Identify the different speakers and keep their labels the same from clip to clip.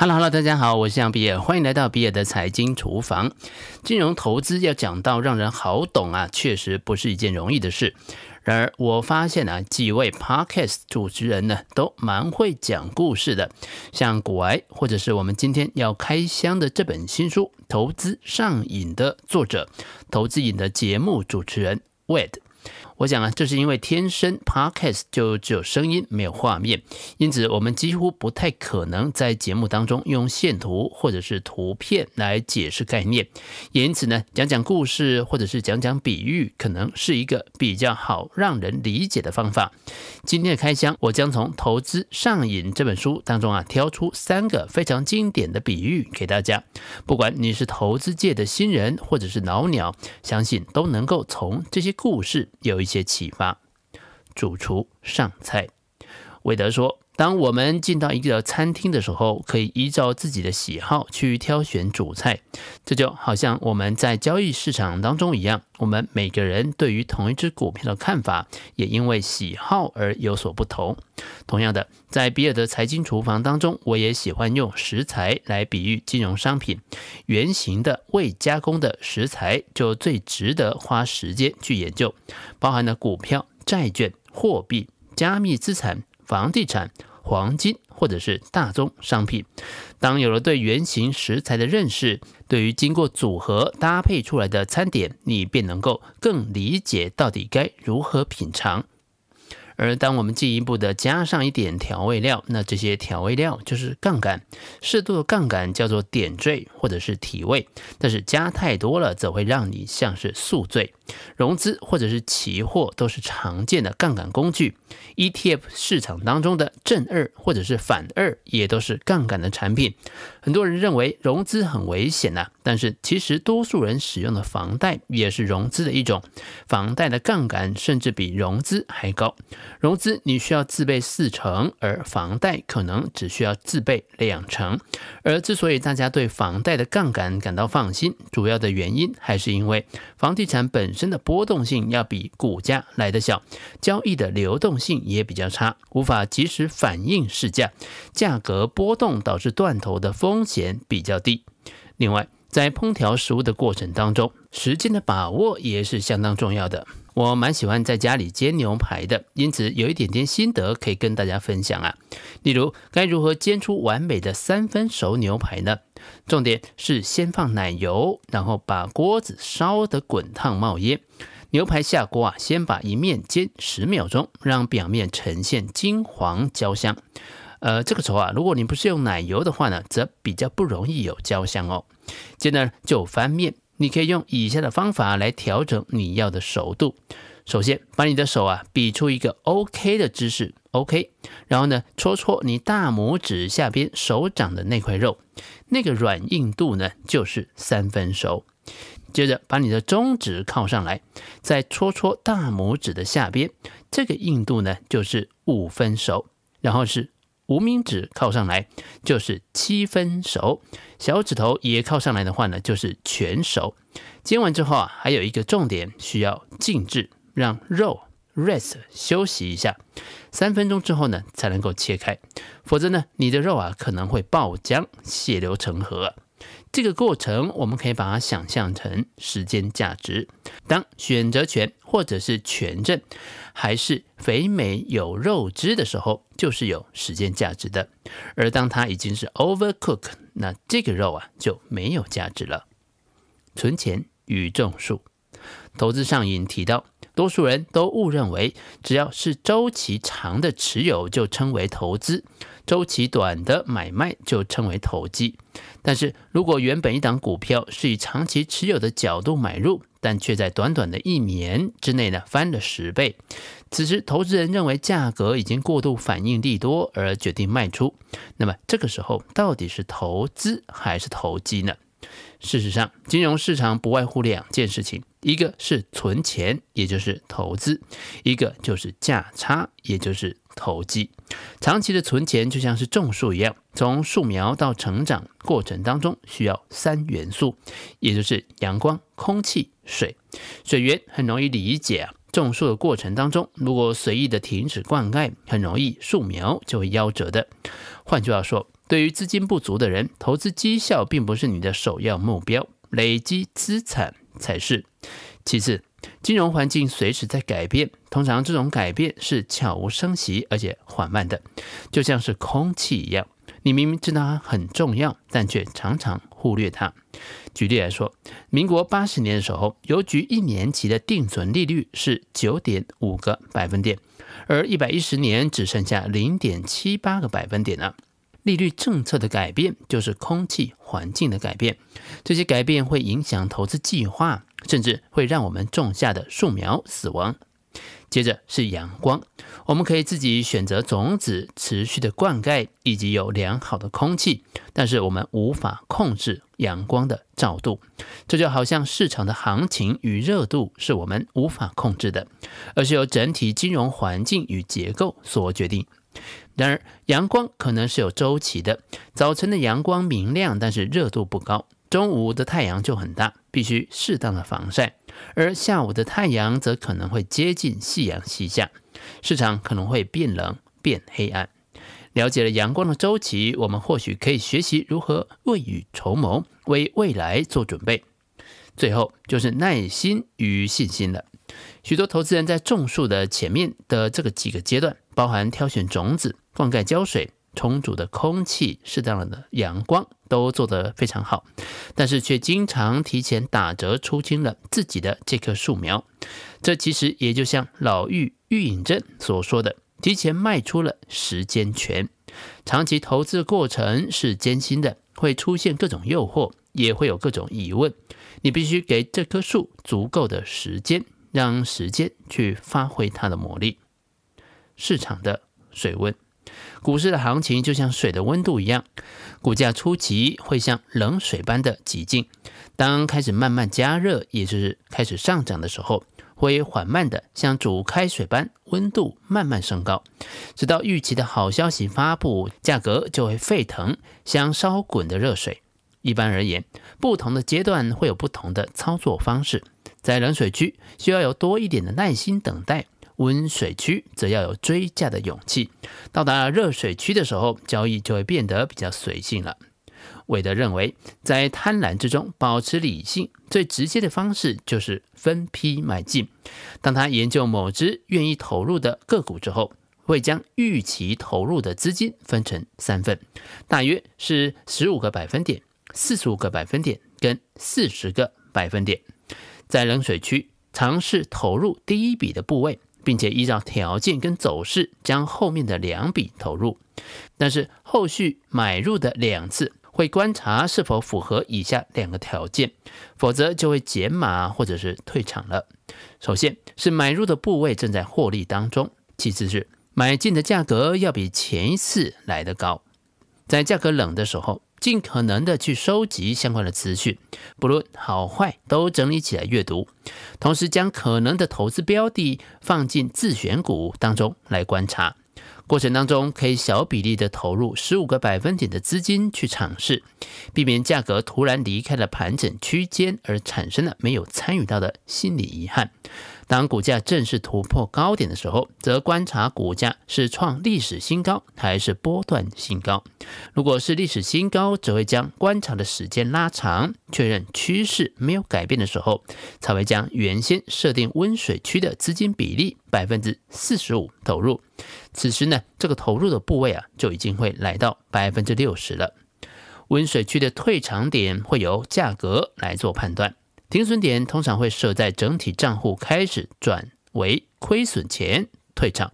Speaker 1: Hello，Hello，大家好，我是杨比尔，欢迎来到比尔的财经厨房。金融投资要讲到让人好懂啊，确实不是一件容易的事。然而，我发现啊，几位 Podcast 主持人呢，都蛮会讲故事的，像股癌，或者是我们今天要开箱的这本新书《投资上瘾》的作者，投资瘾的节目主持人 Wade。我想啊，这是因为天生 Podcast 就只有声音没有画面，因此我们几乎不太可能在节目当中用线图或者是图片来解释概念，也因此呢，讲讲故事或者是讲讲比喻，可能是一个比较好让人理解的方法。今天的开箱，我将从《投资上瘾》这本书当中啊，挑出三个非常经典的比喻给大家。不管你是投资界的新人或者是老鸟，相信都能够从这些故事有一些启发。主厨上菜，韦德说。当我们进到一个餐厅的时候，可以依照自己的喜好去挑选主菜。这就好像我们在交易市场当中一样，我们每个人对于同一只股票的看法，也因为喜好而有所不同。同样的，在比尔的财经厨房当中，我也喜欢用食材来比喻金融商品。原型的未加工的食材就最值得花时间去研究，包含了股票、债券、货币、加密资产、房地产。黄金或者是大宗商品，当有了对原型食材的认识，对于经过组合搭配出来的餐点，你便能够更理解到底该如何品尝。而当我们进一步的加上一点调味料，那这些调味料就是杠杆。适度的杠杆叫做点缀或者是提味，但是加太多了，则会让你像是宿醉。融资或者是期货都是常见的杠杆工具，ETF 市场当中的正二或者是反二也都是杠杆的产品。很多人认为融资很危险呐，但是其实多数人使用的房贷也是融资的一种，房贷的杠杆甚至比融资还高。融资你需要自备四成，而房贷可能只需要自备两成。而之所以大家对房贷的杠杆感到放心，主要的原因还是因为房地产本身。真的波动性要比股价来得小，交易的流动性也比较差，无法及时反映市价，价格波动导致断头的风险比较低。另外，在烹调食物的过程当中，时间的把握也是相当重要的。我蛮喜欢在家里煎牛排的，因此有一点点心得可以跟大家分享啊。例如，该如何煎出完美的三分熟牛排呢？重点是先放奶油，然后把锅子烧得滚烫冒烟。牛排下锅啊，先把一面煎十秒钟，让表面呈现金黄焦香。呃，这个时候啊，如果你不是用奶油的话呢，则比较不容易有焦香哦。接着就翻面。你可以用以下的方法来调整你要的熟度。首先，把你的手啊比出一个 OK 的姿势，OK。然后呢，戳戳你大拇指下边手掌的那块肉，那个软硬度呢就是三分熟。接着，把你的中指靠上来，再戳戳大拇指的下边，这个硬度呢就是五分熟。然后是。无名指靠上来就是七分熟，小指头也靠上来的话呢，就是全熟。煎完之后啊，还有一个重点需要静置，让肉 rest 休息一下，三分钟之后呢，才能够切开，否则呢，你的肉啊可能会爆浆，血流成河。这个过程我们可以把它想象成时间价值。当选择权或者是权证还是肥美有肉汁的时候，就是有时间价值的；而当它已经是 overcook，那这个肉啊就没有价值了。存钱与种树，投资上瘾提到，多数人都误认为只要是周期长的持有就称为投资，周期短的买卖就称为投机。但是如果原本一档股票是以长期持有的角度买入，但却在短短的一年之内呢翻了十倍，此时投资人认为价格已经过度反应利多而决定卖出，那么这个时候到底是投资还是投机呢？事实上，金融市场不外乎两件事情，一个是存钱，也就是投资；一个就是价差，也就是投机。长期的存钱就像是种树一样，从树苗到成长过程当中需要三元素，也就是阳光、空气、水。水源很容易理解啊，种树的过程当中，如果随意的停止灌溉，很容易树苗就会夭折的。换句话说，对于资金不足的人，投资绩效并不是你的首要目标，累积资产才是。其次，金融环境随时在改变，通常这种改变是悄无声息而且缓慢的，就像是空气一样。你明明知道它很重要，但却常常忽略它。举例来说，民国八十年的时候，邮局一年期的定存利率是九点五个百分点，而一百一十年只剩下零点七八个百分点了。利率政策的改变就是空气环境的改变，这些改变会影响投资计划，甚至会让我们种下的树苗死亡。接着是阳光，我们可以自己选择种子、持续的灌溉以及有良好的空气，但是我们无法控制阳光的照度。这就好像市场的行情与热度是我们无法控制的，而是由整体金融环境与结构所决定。然而，阳光可能是有周期的，早晨的阳光明亮，但是热度不高。中午的太阳就很大，必须适当的防晒，而下午的太阳则可能会接近夕阳西下，市场可能会变冷变黑暗。了解了阳光的周期，我们或许可以学习如何未雨绸缪，为未来做准备。最后就是耐心与信心了。许多投资人在种树的前面的这个几个阶段，包含挑选种子、灌溉、浇水。充足的空气、适当的阳光都做得非常好，但是却经常提前打折出清了自己的这棵树苗。这其实也就像老玉玉隐镇所说的，提前卖出了时间权。长期投资过程是艰辛的，会出现各种诱惑，也会有各种疑问。你必须给这棵树足够的时间，让时间去发挥它的魔力。市场的水温。股市的行情就像水的温度一样，股价初期会像冷水般的挤进，当开始慢慢加热，也就是开始上涨的时候，会缓慢的像煮开水般温度慢慢升高，直到预期的好消息发布，价格就会沸腾，像烧滚的热水。一般而言，不同的阶段会有不同的操作方式，在冷水区需要有多一点的耐心等待。温水区则要有追价的勇气。到达热水区的时候，交易就会变得比较随性了。韦德认为，在贪婪之中保持理性，最直接的方式就是分批买进。当他研究某只愿意投入的个股之后，会将预期投入的资金分成三份，大约是十五个百分点、四十五个百分点跟四十个百分点，在冷水区尝试投入第一笔的部位。并且依照条件跟走势将后面的两笔投入，但是后续买入的两次会观察是否符合以下两个条件，否则就会减码或者是退场了。首先是买入的部位正在获利当中，其次是买进的价格要比前一次来得高，在价格冷的时候。尽可能的去收集相关的资讯，不论好坏都整理起来阅读，同时将可能的投资标的放进自选股当中来观察。过程当中可以小比例的投入十五个百分点的资金去尝试，避免价格突然离开了盘整区间而产生了没有参与到的心理遗憾。当股价正式突破高点的时候，则观察股价是创历史新高还是波段新高。如果是历史新高，则会将观察的时间拉长，确认趋势没有改变的时候，才会将原先设定温水区的资金比例百分之四十五投入。此时呢，这个投入的部位啊，就已经会来到百分之六十了。温水区的退场点会由价格来做判断。停损点通常会设在整体账户开始转为亏损前退场。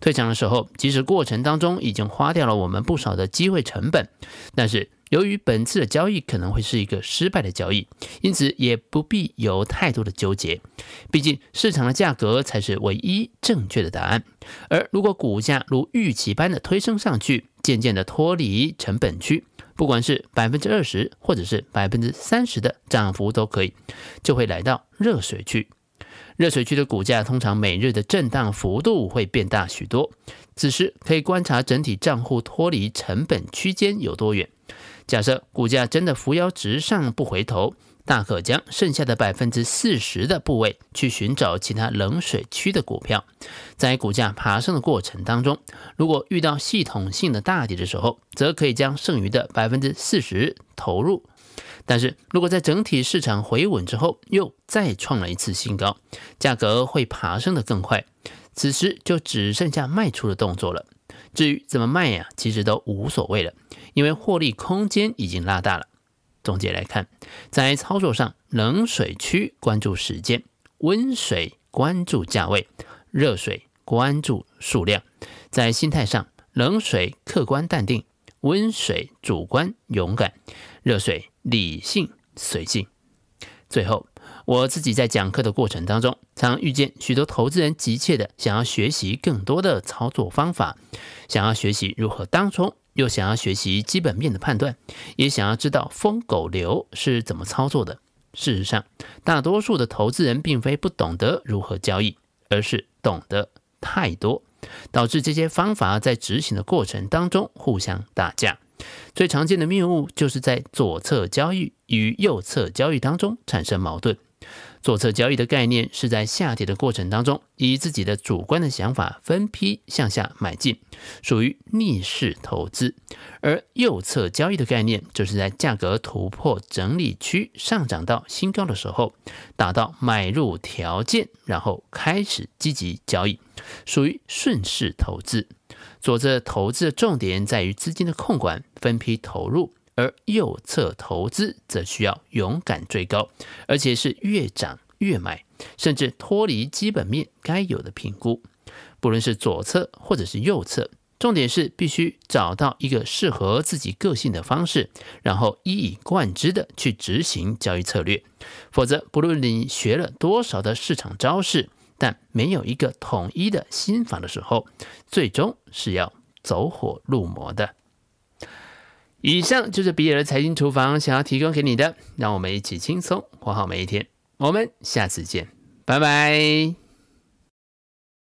Speaker 1: 退场的时候，即使过程当中已经花掉了我们不少的机会成本，但是由于本次的交易可能会是一个失败的交易，因此也不必有太多的纠结。毕竟市场的价格才是唯一正确的答案。而如果股价如预期般的推升上去，渐渐的脱离成本区。不管是百分之二十或者是百分之三十的涨幅都可以，就会来到热水区。热水区的股价通常每日的震荡幅度会变大许多。此时可以观察整体账户脱离成本区间有多远。假设股价真的扶摇直上不回头，大可将剩下的百分之四十的部位去寻找其他冷水区的股票，在股价爬升的过程当中，如果遇到系统性的大跌的时候，则可以将剩余的百分之四十投入。但是如果在整体市场回稳之后，又再创了一次新高，价格会爬升的更快，此时就只剩下卖出的动作了。至于怎么卖呀，其实都无所谓了，因为获利空间已经拉大了。总结来看，在操作上，冷水区关注时间，温水关注价位，热水关注数量。在心态上，冷水客观淡定，温水主观勇敢，热水理性随性。最后，我自己在讲课的过程当中，常遇见许多投资人急切的想要学习更多的操作方法，想要学习如何当冲，又想要学习基本面的判断，也想要知道疯狗流是怎么操作的。事实上，大多数的投资人并非不懂得如何交易，而是懂得太多，导致这些方法在执行的过程当中互相打架。最常见的谬误就是在左侧交易与右侧交易当中产生矛盾。左侧交易的概念是在下跌的过程当中，以自己的主观的想法分批向下买进，属于逆势投资；而右侧交易的概念就是在价格突破整理区上涨到新高的时候，达到买入条件，然后开始积极交易，属于顺势投资。左侧投资的重点在于资金的控管，分批投入。而右侧投资则需要勇敢追高，而且是越涨越买，甚至脱离基本面该有的评估。不论是左侧或者是右侧，重点是必须找到一个适合自己个性的方式，然后一以贯之的去执行交易策略。否则，不论你学了多少的市场招式，但没有一个统一的心法的时候，最终是要走火入魔的。以上就是比尔的财经厨房想要提供给你的，让我们一起轻松过好每一天。我们下次见，拜拜。